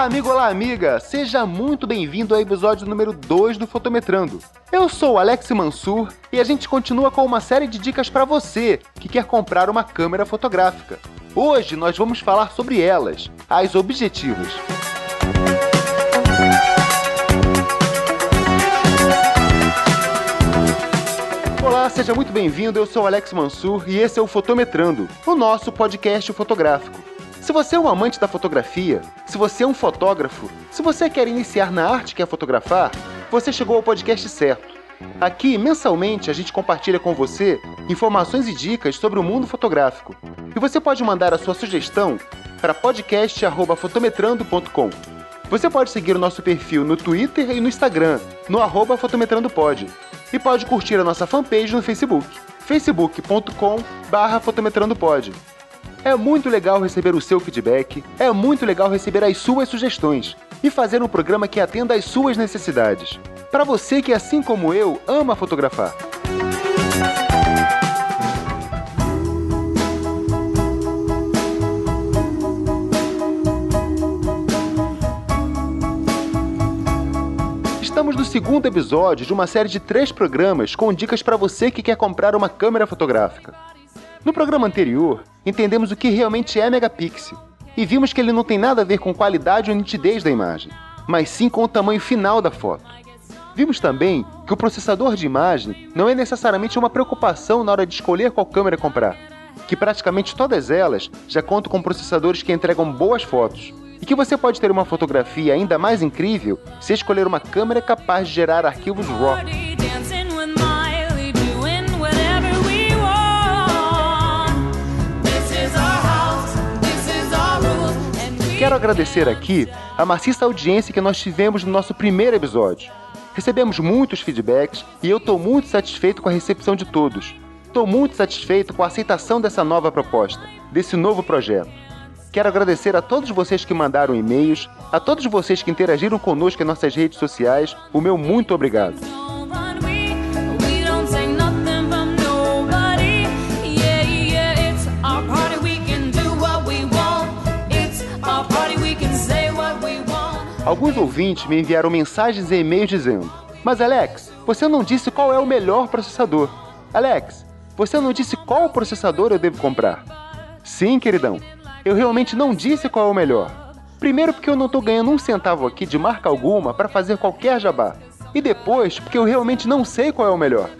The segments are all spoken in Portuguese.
Olá, amigo, olá, amiga! Seja muito bem-vindo ao episódio número 2 do Fotometrando. Eu sou o Alex Mansur e a gente continua com uma série de dicas para você que quer comprar uma câmera fotográfica. Hoje nós vamos falar sobre elas, as objetivas. Olá, seja muito bem-vindo. Eu sou Alex Mansur e esse é o Fotometrando, o nosso podcast fotográfico. Se você é um amante da fotografia, se você é um fotógrafo, se você quer iniciar na arte que é fotografar, você chegou ao podcast certo. Aqui, mensalmente, a gente compartilha com você informações e dicas sobre o mundo fotográfico. E você pode mandar a sua sugestão para podcast@fotometrando.com. Você pode seguir o nosso perfil no Twitter e no Instagram, no fotometrandopod. E pode curtir a nossa fanpage no Facebook, facebook.com/fotometrandopod. É muito legal receber o seu feedback, é muito legal receber as suas sugestões e fazer um programa que atenda às suas necessidades. Para você que, assim como eu, ama fotografar. No segundo episódio de uma série de três programas com dicas para você que quer comprar uma câmera fotográfica. No programa anterior, entendemos o que realmente é megapixel e vimos que ele não tem nada a ver com qualidade ou nitidez da imagem, mas sim com o tamanho final da foto. Vimos também que o processador de imagem não é necessariamente uma preocupação na hora de escolher qual câmera comprar, que praticamente todas elas já contam com processadores que entregam boas fotos e que você pode ter uma fotografia ainda mais incrível se escolher uma câmera capaz de gerar arquivos RAW. Quero agradecer aqui a maciça audiência que nós tivemos no nosso primeiro episódio. Recebemos muitos feedbacks e eu estou muito satisfeito com a recepção de todos. Estou muito satisfeito com a aceitação dessa nova proposta, desse novo projeto. Quero agradecer a todos vocês que mandaram e-mails, a todos vocês que interagiram conosco em nossas redes sociais, o meu muito obrigado. Alguns ouvintes me enviaram mensagens e e-mails dizendo: Mas Alex, você não disse qual é o melhor processador. Alex, você não disse qual processador eu devo comprar. Sim, queridão, eu realmente não disse qual é o melhor. Primeiro, porque eu não estou ganhando um centavo aqui de marca alguma para fazer qualquer jabá. E depois, porque eu realmente não sei qual é o melhor.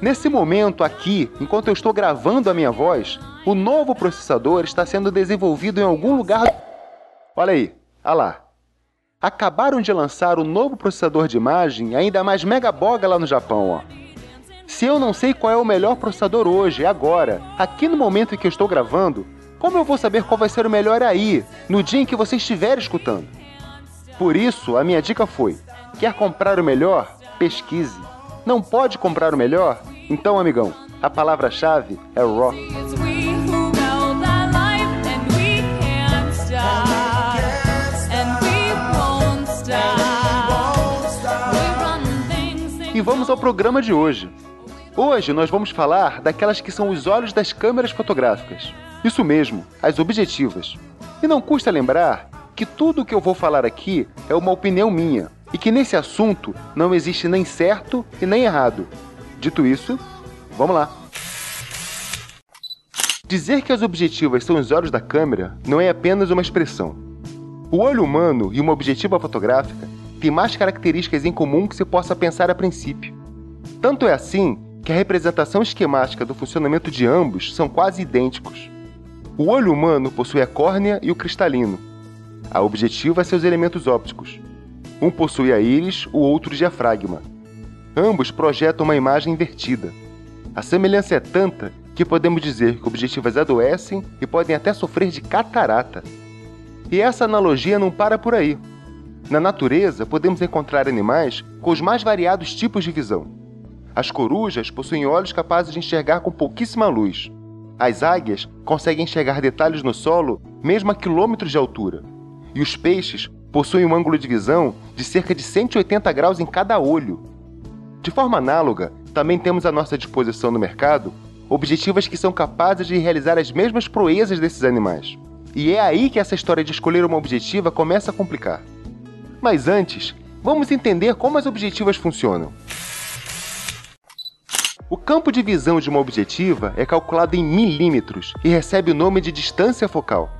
Nesse momento aqui, enquanto eu estou gravando a minha voz, o novo processador está sendo desenvolvido em algum lugar. Olha aí, olha lá. Acabaram de lançar o novo processador de imagem, ainda mais mega boga lá no Japão, ó. Se eu não sei qual é o melhor processador hoje, agora, aqui no momento em que eu estou gravando, como eu vou saber qual vai ser o melhor aí, no dia em que você estiver escutando? Por isso, a minha dica foi: quer comprar o melhor? Pesquise. Não pode comprar o melhor? Então, amigão, a palavra-chave é RAW. E vamos ao programa de hoje. Hoje nós vamos falar daquelas que são os olhos das câmeras fotográficas. Isso mesmo, as objetivas. E não custa lembrar que tudo o que eu vou falar aqui é uma opinião minha e que nesse assunto não existe nem certo e nem errado. Dito isso, vamos lá. Dizer que as objetivas são os olhos da câmera não é apenas uma expressão. O olho humano e uma objetiva fotográfica têm mais características em comum que se possa pensar a princípio. Tanto é assim que a representação esquemática do funcionamento de ambos são quase idênticos. O olho humano possui a córnea e o cristalino. A objetiva é seus elementos ópticos. Um possui a íris, o outro o diafragma. Ambos projetam uma imagem invertida. A semelhança é tanta que podemos dizer que objetivas adoecem e podem até sofrer de catarata. E essa analogia não para por aí. Na natureza, podemos encontrar animais com os mais variados tipos de visão. As corujas possuem olhos capazes de enxergar com pouquíssima luz. As águias conseguem enxergar detalhes no solo mesmo a quilômetros de altura. E os peixes possuem um ângulo de visão de cerca de 180 graus em cada olho. De forma análoga, também temos à nossa disposição no mercado objetivas que são capazes de realizar as mesmas proezas desses animais. E é aí que essa história de escolher uma objetiva começa a complicar. Mas antes, vamos entender como as objetivas funcionam. O campo de visão de uma objetiva é calculado em milímetros e recebe o nome de distância focal.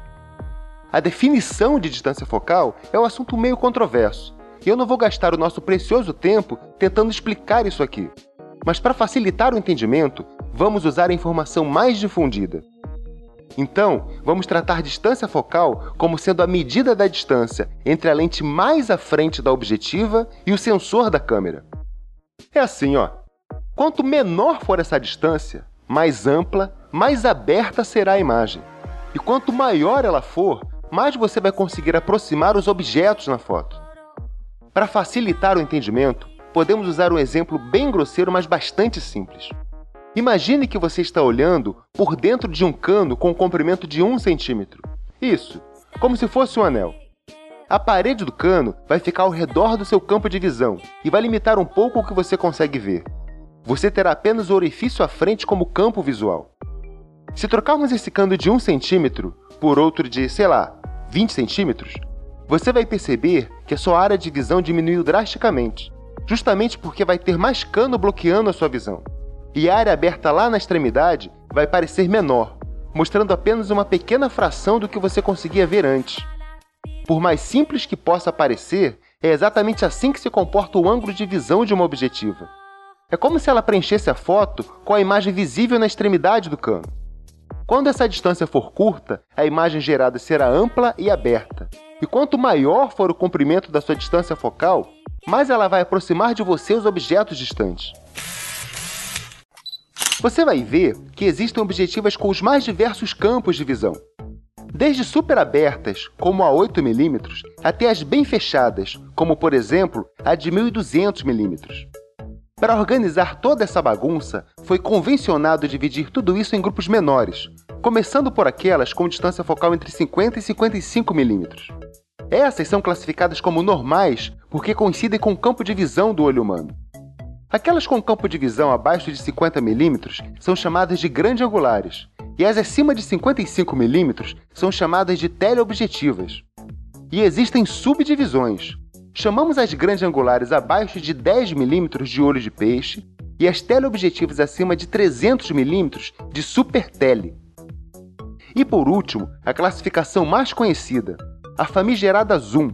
A definição de distância focal é um assunto meio controverso, e eu não vou gastar o nosso precioso tempo tentando explicar isso aqui. Mas para facilitar o entendimento, vamos usar a informação mais difundida. Então, vamos tratar distância focal como sendo a medida da distância entre a lente mais à frente da objetiva e o sensor da câmera. É assim, ó. Quanto menor for essa distância, mais ampla, mais aberta será a imagem. E quanto maior ela for, mais você vai conseguir aproximar os objetos na foto. Para facilitar o entendimento, podemos usar um exemplo bem grosseiro, mas bastante simples. Imagine que você está olhando por dentro de um cano com um comprimento de 1 centímetro. Isso, como se fosse um anel. A parede do cano vai ficar ao redor do seu campo de visão e vai limitar um pouco o que você consegue ver. Você terá apenas o orifício à frente como campo visual. Se trocarmos esse cano de 1 centímetro por outro de, sei lá, 20 centímetros, você vai perceber que a sua área de visão diminuiu drasticamente, justamente porque vai ter mais cano bloqueando a sua visão e a área aberta lá na extremidade vai parecer menor, mostrando apenas uma pequena fração do que você conseguia ver antes. Por mais simples que possa parecer, é exatamente assim que se comporta o ângulo de visão de uma objetiva. É como se ela preenchesse a foto com a imagem visível na extremidade do cano. Quando essa distância for curta, a imagem gerada será ampla e aberta. E quanto maior for o comprimento da sua distância focal, mais ela vai aproximar de você os objetos distantes. Você vai ver que existem objetivas com os mais diversos campos de visão. Desde super abertas, como a 8mm, até as bem fechadas, como por exemplo a de 1200mm. Para organizar toda essa bagunça, foi convencionado dividir tudo isso em grupos menores, começando por aquelas com distância focal entre 50 e 55 mm. Essas são classificadas como normais porque coincidem com o campo de visão do olho humano. Aquelas com campo de visão abaixo de 50 mm são chamadas de grande angulares, e as acima de 55 mm são chamadas de teleobjetivas. E existem subdivisões. Chamamos as grandes angulares abaixo de 10 mm de olho de peixe e as teleobjetivas acima de 300 mm de super tele. E por último, a classificação mais conhecida, a famigerada zoom,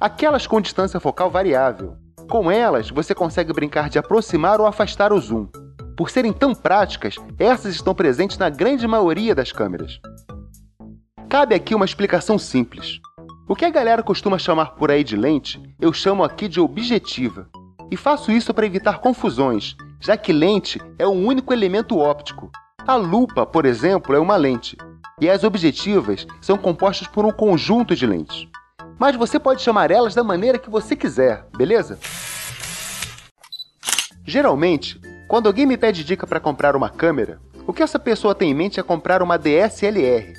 aquelas com distância focal variável, com elas, você consegue brincar de aproximar ou afastar o zoom. Por serem tão práticas, essas estão presentes na grande maioria das câmeras. Cabe aqui uma explicação simples. O que a galera costuma chamar por aí de lente, eu chamo aqui de objetiva. E faço isso para evitar confusões, já que lente é um único elemento óptico. A lupa, por exemplo, é uma lente, e as objetivas são compostas por um conjunto de lentes mas você pode chamar elas da maneira que você quiser, beleza? Geralmente, quando alguém me pede dica para comprar uma câmera, o que essa pessoa tem em mente é comprar uma DSLR,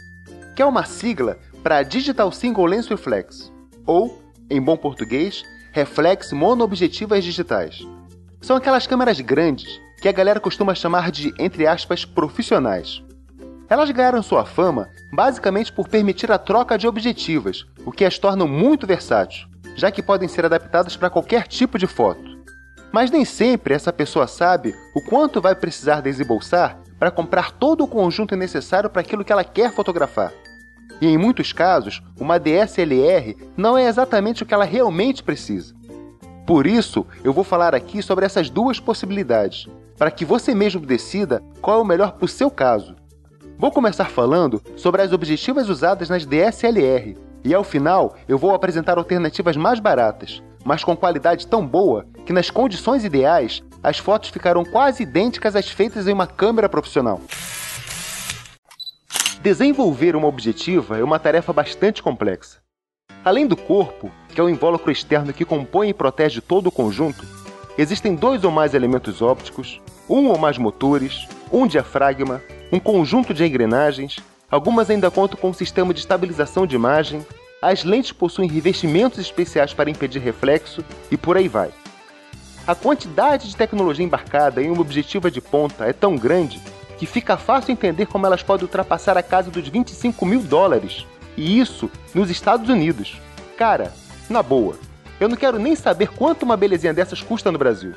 que é uma sigla para Digital Single Lens Reflex, ou, em bom português, Reflex Monoobjetivas Digitais. São aquelas câmeras grandes que a galera costuma chamar de, entre aspas, profissionais. Elas ganharam sua fama basicamente por permitir a troca de objetivas, o que as torna muito versáteis, já que podem ser adaptadas para qualquer tipo de foto. Mas nem sempre essa pessoa sabe o quanto vai precisar desembolsar para comprar todo o conjunto necessário para aquilo que ela quer fotografar. E em muitos casos, uma DSLR não é exatamente o que ela realmente precisa. Por isso, eu vou falar aqui sobre essas duas possibilidades, para que você mesmo decida qual é o melhor para o seu caso Vou começar falando sobre as objetivas usadas nas DSLR e ao final eu vou apresentar alternativas mais baratas, mas com qualidade tão boa que nas condições ideais as fotos ficarão quase idênticas às feitas em uma câmera profissional. Desenvolver uma objetiva é uma tarefa bastante complexa. Além do corpo, que é o invólucro externo que compõe e protege todo o conjunto, existem dois ou mais elementos ópticos, um ou mais motores, um diafragma, um conjunto de engrenagens, algumas ainda contam com um sistema de estabilização de imagem, as lentes possuem revestimentos especiais para impedir reflexo e por aí vai. A quantidade de tecnologia embarcada em uma objetiva de ponta é tão grande que fica fácil entender como elas podem ultrapassar a casa dos 25 mil dólares. E isso nos Estados Unidos. Cara, na boa, eu não quero nem saber quanto uma belezinha dessas custa no Brasil.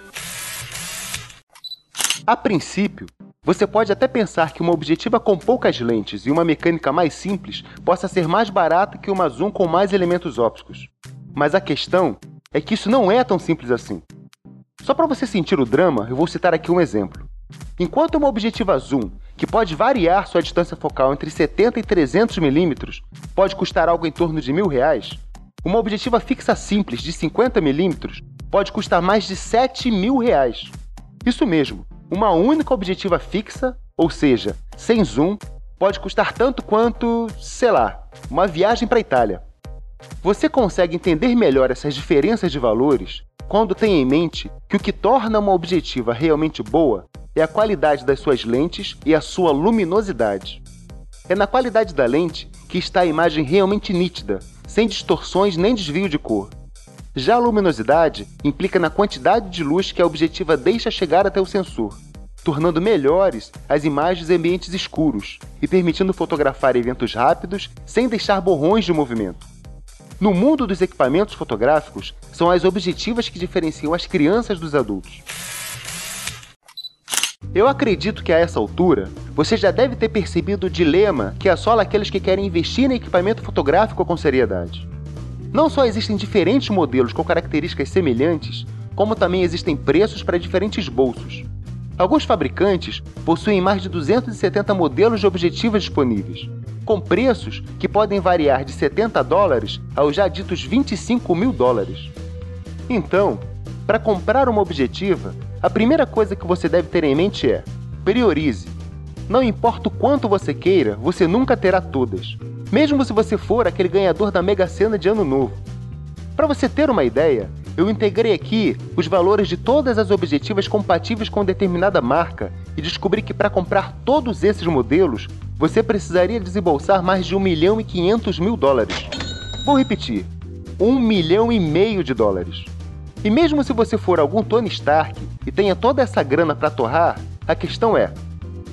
A princípio, você pode até pensar que uma objetiva com poucas lentes e uma mecânica mais simples possa ser mais barata que uma zoom com mais elementos ópticos. Mas a questão é que isso não é tão simples assim. Só para você sentir o drama, eu vou citar aqui um exemplo. Enquanto uma objetiva zoom, que pode variar sua distância focal entre 70 e 300 milímetros, pode custar algo em torno de mil reais, uma objetiva fixa simples de 50 milímetros pode custar mais de 7 mil reais. Isso mesmo, uma única objetiva fixa, ou seja, sem zoom, pode custar tanto quanto, sei lá, uma viagem para a Itália. Você consegue entender melhor essas diferenças de valores quando tem em mente que o que torna uma objetiva realmente boa é a qualidade das suas lentes e a sua luminosidade. É na qualidade da lente que está a imagem realmente nítida, sem distorções nem desvio de cor. Já a luminosidade implica na quantidade de luz que a objetiva deixa chegar até o sensor, tornando melhores as imagens em ambientes escuros e permitindo fotografar eventos rápidos sem deixar borrões de movimento. No mundo dos equipamentos fotográficos, são as objetivas que diferenciam as crianças dos adultos. Eu acredito que a essa altura você já deve ter percebido o dilema que assola aqueles que querem investir em equipamento fotográfico com seriedade. Não só existem diferentes modelos com características semelhantes, como também existem preços para diferentes bolsos. Alguns fabricantes possuem mais de 270 modelos de objetivos disponíveis, com preços que podem variar de 70 dólares aos já ditos 25 mil dólares. Então, para comprar uma objetiva, a primeira coisa que você deve ter em mente é: priorize. Não importa o quanto você queira, você nunca terá todas, mesmo se você for aquele ganhador da Mega Sena de Ano Novo. Para você ter uma ideia, eu integrei aqui os valores de todas as objetivas compatíveis com determinada marca e descobri que para comprar todos esses modelos, você precisaria desembolsar mais de 1 milhão e 500 mil dólares. Vou repetir: 1 milhão e meio de dólares. E mesmo se você for algum Tony Stark e tenha toda essa grana para torrar, a questão é: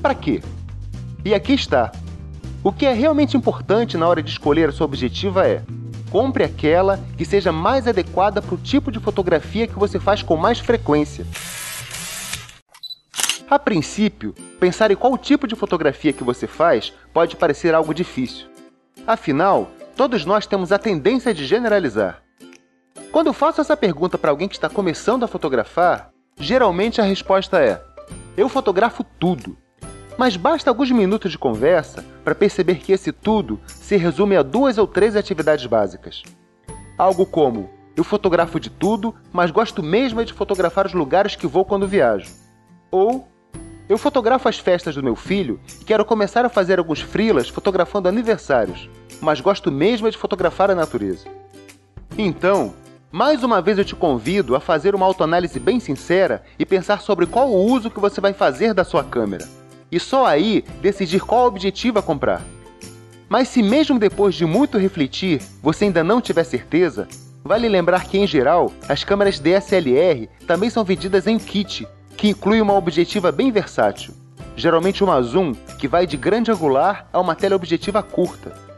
para quê? E aqui está. O que é realmente importante na hora de escolher a sua objetiva é: compre aquela que seja mais adequada para o tipo de fotografia que você faz com mais frequência. A princípio, pensar em qual tipo de fotografia que você faz pode parecer algo difícil. Afinal, todos nós temos a tendência de generalizar. Quando eu faço essa pergunta para alguém que está começando a fotografar, geralmente a resposta é: eu fotografo tudo. Mas basta alguns minutos de conversa para perceber que esse tudo se resume a duas ou três atividades básicas. Algo como: eu fotografo de tudo, mas gosto mesmo de fotografar os lugares que vou quando viajo. Ou eu fotografo as festas do meu filho e quero começar a fazer alguns frilas fotografando aniversários, mas gosto mesmo de fotografar a natureza. Então, mais uma vez eu te convido a fazer uma autoanálise bem sincera e pensar sobre qual o uso que você vai fazer da sua câmera. E só aí decidir qual objetivo a comprar. Mas se mesmo depois de muito refletir você ainda não tiver certeza, vale lembrar que em geral as câmeras DSLR também são vendidas em kit, que inclui uma objetiva bem versátil, geralmente uma zoom que vai de grande angular a uma teleobjetiva curta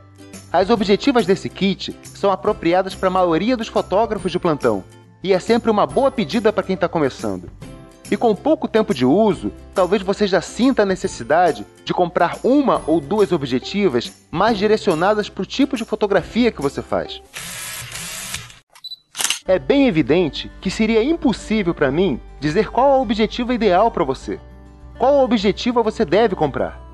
as objetivas desse kit são apropriadas para a maioria dos fotógrafos de plantão, e é sempre uma boa pedida para quem está começando. E com pouco tempo de uso, talvez você já sinta a necessidade de comprar uma ou duas objetivas mais direcionadas para o tipo de fotografia que você faz. É bem evidente que seria impossível para mim dizer qual a objetiva ideal para você. Qual objetivo você deve comprar?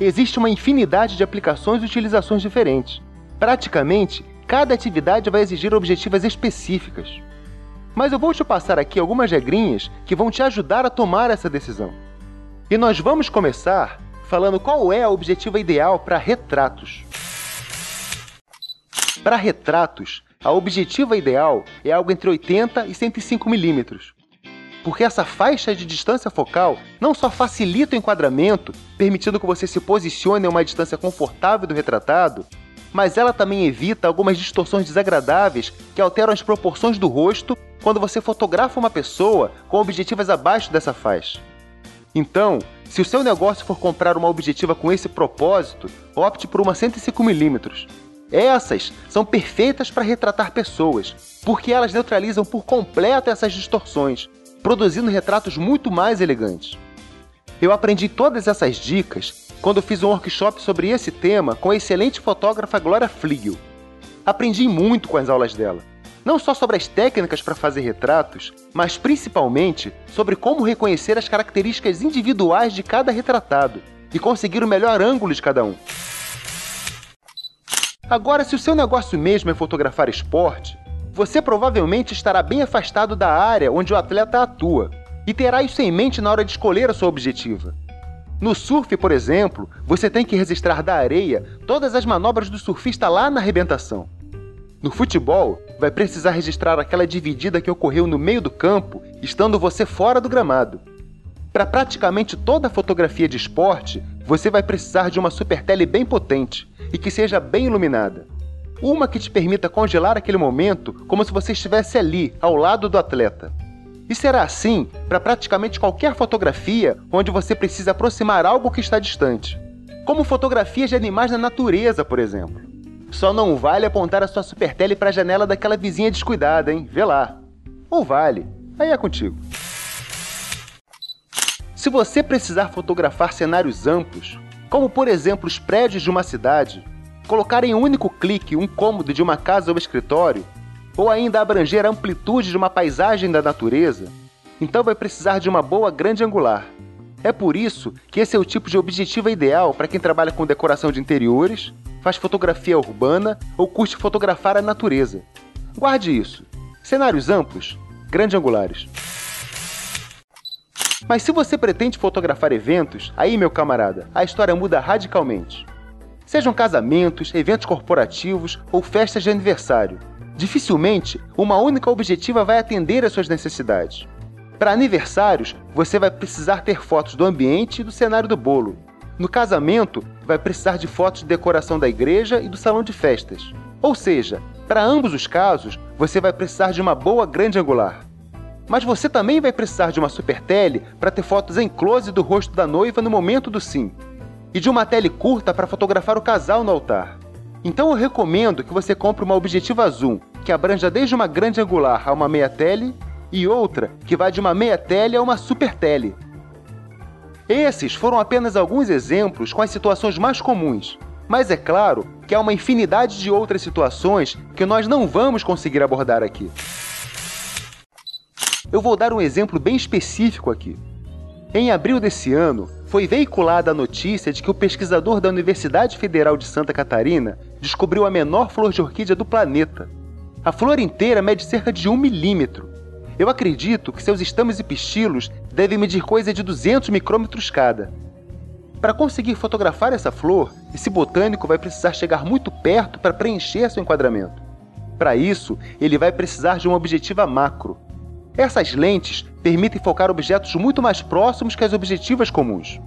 Existe uma infinidade de aplicações e utilizações diferentes. Praticamente, cada atividade vai exigir objetivas específicas. Mas eu vou te passar aqui algumas regrinhas que vão te ajudar a tomar essa decisão. E nós vamos começar falando qual é a objetiva ideal para retratos. Para retratos, a objetiva ideal é algo entre 80 e 105 milímetros, porque essa faixa de distância focal não só facilita o enquadramento, permitindo que você se posicione a uma distância confortável do retratado, mas ela também evita algumas distorções desagradáveis que alteram as proporções do rosto quando você fotografa uma pessoa com objetivas abaixo dessa faixa. Então, se o seu negócio for comprar uma objetiva com esse propósito, opte por uma 105mm. Essas são perfeitas para retratar pessoas, porque elas neutralizam por completo essas distorções, produzindo retratos muito mais elegantes. Eu aprendi todas essas dicas quando fiz um workshop sobre esse tema com a excelente fotógrafa Glória Fliegel. Aprendi muito com as aulas dela não só sobre as técnicas para fazer retratos, mas principalmente sobre como reconhecer as características individuais de cada retratado e conseguir o melhor ângulo de cada um. Agora, se o seu negócio mesmo é fotografar esporte, você provavelmente estará bem afastado da área onde o atleta atua e terá isso em mente na hora de escolher a sua objetiva. No surf, por exemplo, você tem que registrar da areia todas as manobras do surfista lá na arrebentação. No futebol, vai precisar registrar aquela dividida que ocorreu no meio do campo, estando você fora do gramado. Para praticamente toda fotografia de esporte, você vai precisar de uma super tele bem potente e que seja bem iluminada. Uma que te permita congelar aquele momento como se você estivesse ali, ao lado do atleta. E será assim para praticamente qualquer fotografia onde você precisa aproximar algo que está distante, como fotografias de animais na natureza, por exemplo. Só não vale apontar a sua super tele para a janela daquela vizinha descuidada, hein? Vê lá. Ou vale. Aí é contigo. Se você precisar fotografar cenários amplos, como por exemplo os prédios de uma cidade, colocar em um único clique um cômodo de uma casa ou escritório, ou ainda abranger a amplitude de uma paisagem da natureza, então vai precisar de uma boa grande angular. É por isso que esse é o tipo de objetivo ideal para quem trabalha com decoração de interiores faz fotografia urbana ou curte fotografar a natureza. Guarde isso. Cenários amplos, grande angulares. Mas se você pretende fotografar eventos, aí, meu camarada, a história muda radicalmente. Sejam casamentos, eventos corporativos ou festas de aniversário. Dificilmente uma única objetiva vai atender às suas necessidades. Para aniversários, você vai precisar ter fotos do ambiente e do cenário do bolo, no casamento, vai precisar de fotos de decoração da igreja e do salão de festas. Ou seja, para ambos os casos, você vai precisar de uma boa grande angular. Mas você também vai precisar de uma super tele para ter fotos em close do rosto da noiva no momento do sim, e de uma tele curta para fotografar o casal no altar. Então eu recomendo que você compre uma objetiva zoom que abranja desde uma grande angular a uma meia tele e outra que vai de uma meia tele a uma super tele, esses foram apenas alguns exemplos com as situações mais comuns, mas é claro que há uma infinidade de outras situações que nós não vamos conseguir abordar aqui. Eu vou dar um exemplo bem específico aqui. Em abril desse ano, foi veiculada a notícia de que o pesquisador da Universidade Federal de Santa Catarina descobriu a menor flor de orquídea do planeta. A flor inteira mede cerca de um milímetro eu acredito que seus estames e pistilos devem medir coisa de 200 micrômetros cada. Para conseguir fotografar essa flor, esse botânico vai precisar chegar muito perto para preencher seu enquadramento. Para isso, ele vai precisar de uma objetiva macro. Essas lentes permitem focar objetos muito mais próximos que as objetivas comuns.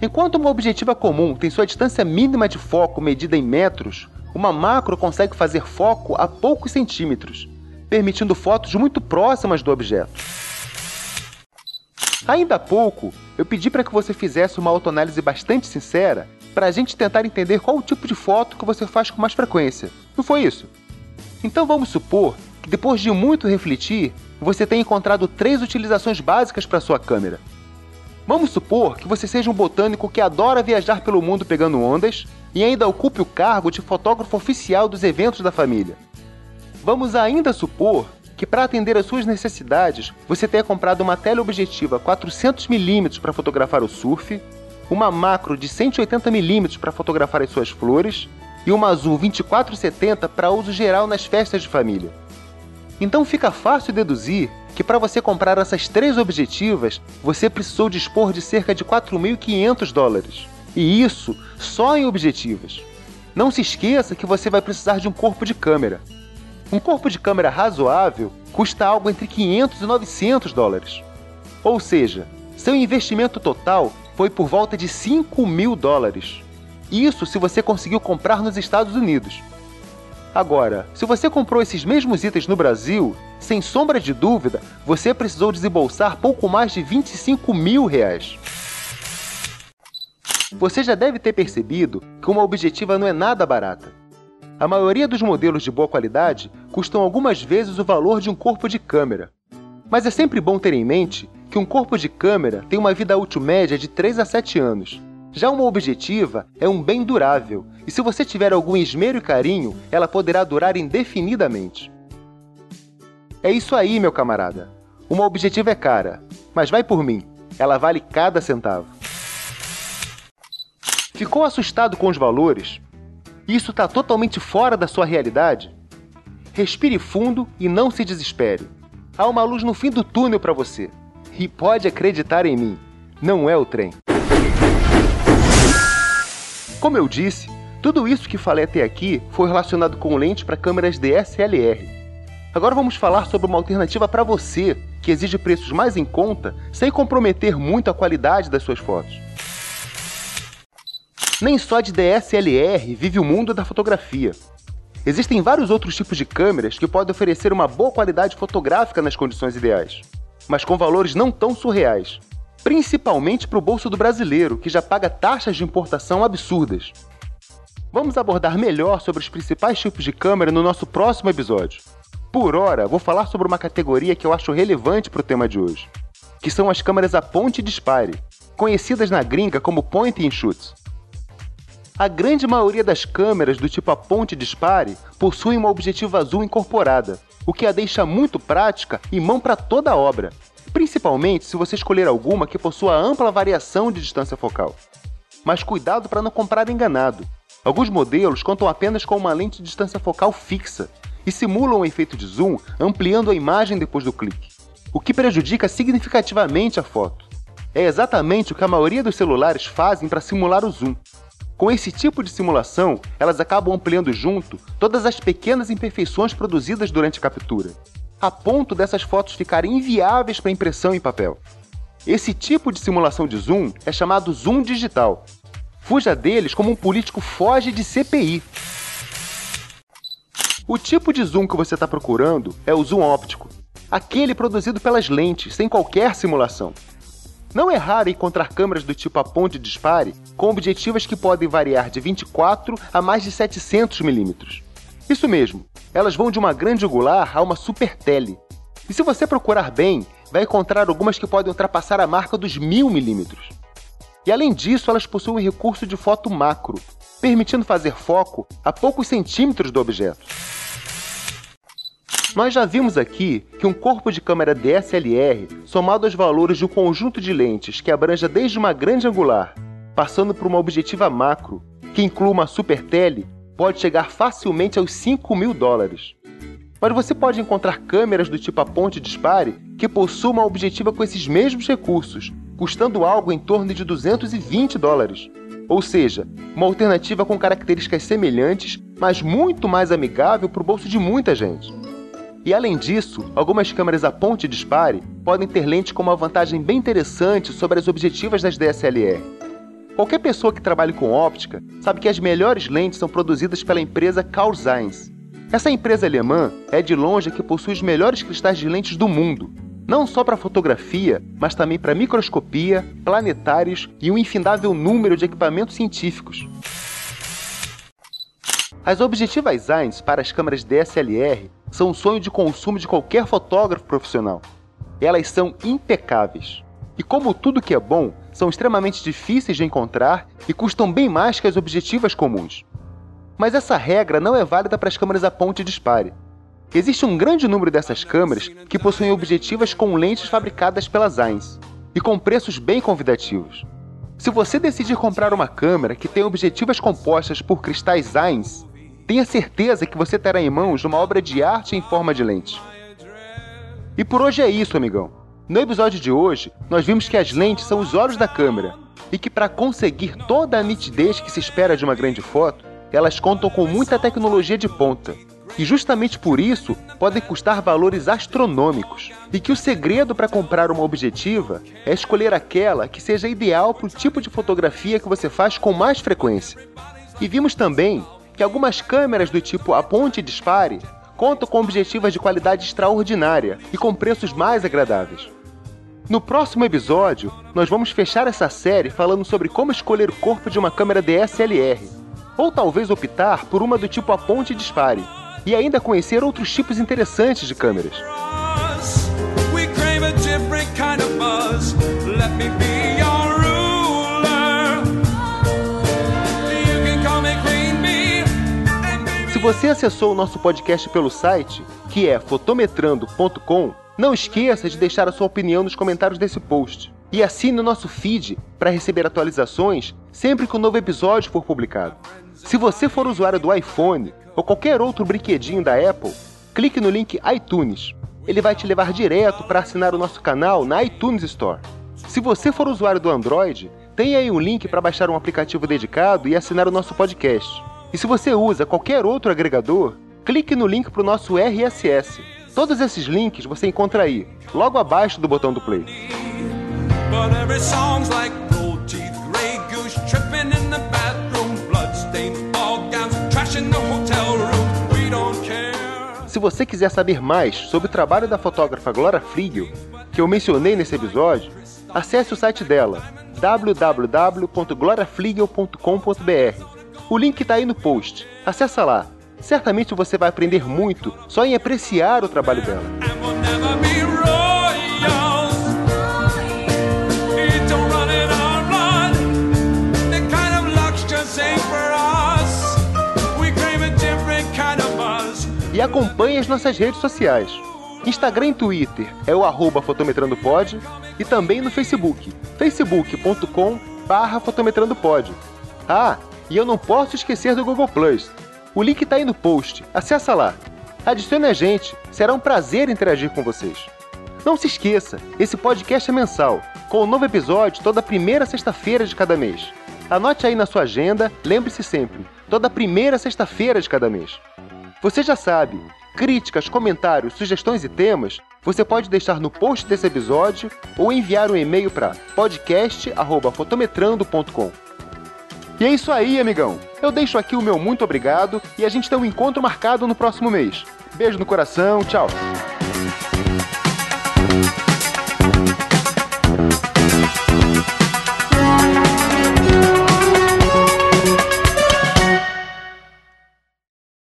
Enquanto uma objetiva comum tem sua distância mínima de foco medida em metros, uma macro consegue fazer foco a poucos centímetros, permitindo fotos muito próximas do objeto. Ainda há pouco, eu pedi para que você fizesse uma autoanálise bastante sincera para a gente tentar entender qual o tipo de foto que você faz com mais frequência. Não foi isso? Então vamos supor que depois de muito refletir, você tenha encontrado três utilizações básicas para sua câmera. Vamos supor que você seja um botânico que adora viajar pelo mundo pegando ondas e ainda ocupe o cargo de fotógrafo oficial dos eventos da família. Vamos ainda supor que para atender às suas necessidades, você tenha comprado uma teleobjetiva 400mm para fotografar o surf, uma macro de 180mm para fotografar as suas flores e uma azul 2470 para uso geral nas festas de família. Então fica fácil deduzir que para você comprar essas três objetivas, você precisou dispor de cerca de 4.500 dólares. E isso só em objetivas. Não se esqueça que você vai precisar de um corpo de câmera, um corpo de câmera razoável custa algo entre 500 e 900 dólares. Ou seja, seu investimento total foi por volta de 5 mil dólares. Isso se você conseguiu comprar nos Estados Unidos. Agora, se você comprou esses mesmos itens no Brasil, sem sombra de dúvida, você precisou desembolsar pouco mais de 25 mil reais. Você já deve ter percebido que uma objetiva não é nada barata. A maioria dos modelos de boa qualidade custam algumas vezes o valor de um corpo de câmera. Mas é sempre bom ter em mente que um corpo de câmera tem uma vida útil média de 3 a 7 anos. Já uma objetiva é um bem durável, e se você tiver algum esmero e carinho, ela poderá durar indefinidamente. É isso aí, meu camarada. Uma objetiva é cara, mas vai por mim, ela vale cada centavo. Ficou assustado com os valores? Isso está totalmente fora da sua realidade? Respire fundo e não se desespere. Há uma luz no fim do túnel para você. E pode acreditar em mim, não é o trem. Como eu disse, tudo isso que falei até aqui foi relacionado com lentes para câmeras DSLR. Agora vamos falar sobre uma alternativa para você que exige preços mais em conta sem comprometer muito a qualidade das suas fotos. Nem só de DSLR vive o mundo da fotografia. Existem vários outros tipos de câmeras que podem oferecer uma boa qualidade fotográfica nas condições ideais, mas com valores não tão surreais, principalmente para o bolso do brasileiro, que já paga taxas de importação absurdas. Vamos abordar melhor sobre os principais tipos de câmera no nosso próximo episódio. Por hora, vou falar sobre uma categoria que eu acho relevante para o tema de hoje, que são as câmeras a ponte e dispare, conhecidas na gringa como point and shoot. A grande maioria das câmeras do tipo a ponte dispare possuem uma objetiva azul incorporada, o que a deixa muito prática e mão para toda a obra, principalmente se você escolher alguma que possua ampla variação de distância focal. Mas cuidado para não comprar enganado. Alguns modelos contam apenas com uma lente de distância focal fixa e simulam o efeito de zoom ampliando a imagem depois do clique, o que prejudica significativamente a foto. É exatamente o que a maioria dos celulares fazem para simular o zoom, com esse tipo de simulação, elas acabam ampliando junto todas as pequenas imperfeições produzidas durante a captura, a ponto dessas fotos ficarem inviáveis para impressão em papel. Esse tipo de simulação de zoom é chamado zoom digital. Fuja deles como um político foge de CPI. O tipo de zoom que você está procurando é o zoom óptico, aquele produzido pelas lentes, sem qualquer simulação. Não é raro encontrar câmeras do tipo a ponte dispare com objetivas que podem variar de 24 a mais de 700 milímetros. Isso mesmo, elas vão de uma grande angular a uma super tele. E se você procurar bem, vai encontrar algumas que podem ultrapassar a marca dos 1000 milímetros. E além disso, elas possuem recurso de foto macro, permitindo fazer foco a poucos centímetros do objeto. Nós já vimos aqui que um corpo de câmera DSLR, somado aos valores de um conjunto de lentes que abranja desde uma grande angular, passando por uma objetiva macro, que inclui uma super tele, pode chegar facilmente aos 5 mil dólares. Mas você pode encontrar câmeras do tipo a ponte dispare que possuam uma objetiva com esses mesmos recursos, custando algo em torno de 220 dólares. Ou seja, uma alternativa com características semelhantes, mas muito mais amigável para o bolso de muita gente. E além disso, algumas câmeras a ponte dispare podem ter lentes com uma vantagem bem interessante sobre as objetivas das DSLR. Qualquer pessoa que trabalhe com óptica sabe que as melhores lentes são produzidas pela empresa Carl Zeiss. Essa empresa alemã é de longe a que possui os melhores cristais de lentes do mundo, não só para fotografia, mas também para microscopia, planetários e um infindável número de equipamentos científicos. As objetivas Zeiss para as câmeras DSLR são um sonho de consumo de qualquer fotógrafo profissional. Elas são impecáveis. E como tudo que é bom, são extremamente difíceis de encontrar e custam bem mais que as objetivas comuns. Mas essa regra não é válida para as câmeras a ponte dispare. Existe um grande número dessas câmeras que possuem objetivas com lentes fabricadas pela Zeiss e com preços bem convidativos. Se você decidir comprar uma câmera que tem objetivas compostas por cristais Zeiss, tenha certeza que você terá em mãos uma obra de arte em forma de lente. E por hoje é isso, amigão. No episódio de hoje, nós vimos que as lentes são os olhos da câmera e que para conseguir toda a nitidez que se espera de uma grande foto, elas contam com muita tecnologia de ponta. E justamente por isso podem custar valores astronômicos. E que o segredo para comprar uma objetiva é escolher aquela que seja ideal para o tipo de fotografia que você faz com mais frequência. E vimos também que algumas câmeras do tipo a ponte dispare contam com objetivas de qualidade extraordinária e com preços mais agradáveis. No próximo episódio, nós vamos fechar essa série falando sobre como escolher o corpo de uma câmera DSLR, ou talvez optar por uma do tipo aponte e dispare, e ainda conhecer outros tipos interessantes de câmeras. Você acessou o nosso podcast pelo site, que é fotometrando.com, não esqueça de deixar a sua opinião nos comentários desse post. E assine o nosso feed para receber atualizações sempre que um novo episódio for publicado. Se você for usuário do iPhone ou qualquer outro brinquedinho da Apple, clique no link iTunes. Ele vai te levar direto para assinar o nosso canal na iTunes Store. Se você for usuário do Android, tem aí um link para baixar um aplicativo dedicado e assinar o nosso podcast. E se você usa qualquer outro agregador, clique no link para o nosso RSS Todos esses links você encontra aí, logo abaixo do botão do play. Se você quiser saber mais sobre o trabalho da fotógrafa Glória Friegel, que eu mencionei nesse episódio, acesse o site dela, www.gloriafliegel.com.br. O link está aí no post. Acesse lá certamente você vai aprender muito só em apreciar o trabalho dela. E acompanhe as nossas redes sociais. Instagram e Twitter é o arroba fotometrandopod e também no Facebook, facebook.com barra fotometrandopod. Ah, e eu não posso esquecer do Google Plus. O link está aí no post. Acessa lá. Adicione a gente. Será um prazer interagir com vocês. Não se esqueça, esse podcast é mensal, com um novo episódio toda primeira sexta-feira de cada mês. Anote aí na sua agenda, lembre-se sempre, toda primeira sexta-feira de cada mês. Você já sabe, críticas, comentários, sugestões e temas, você pode deixar no post desse episódio ou enviar um e-mail para podcast@fotometrando.com. E é isso aí, amigão. Eu deixo aqui o meu muito obrigado e a gente tem um encontro marcado no próximo mês. Beijo no coração, tchau.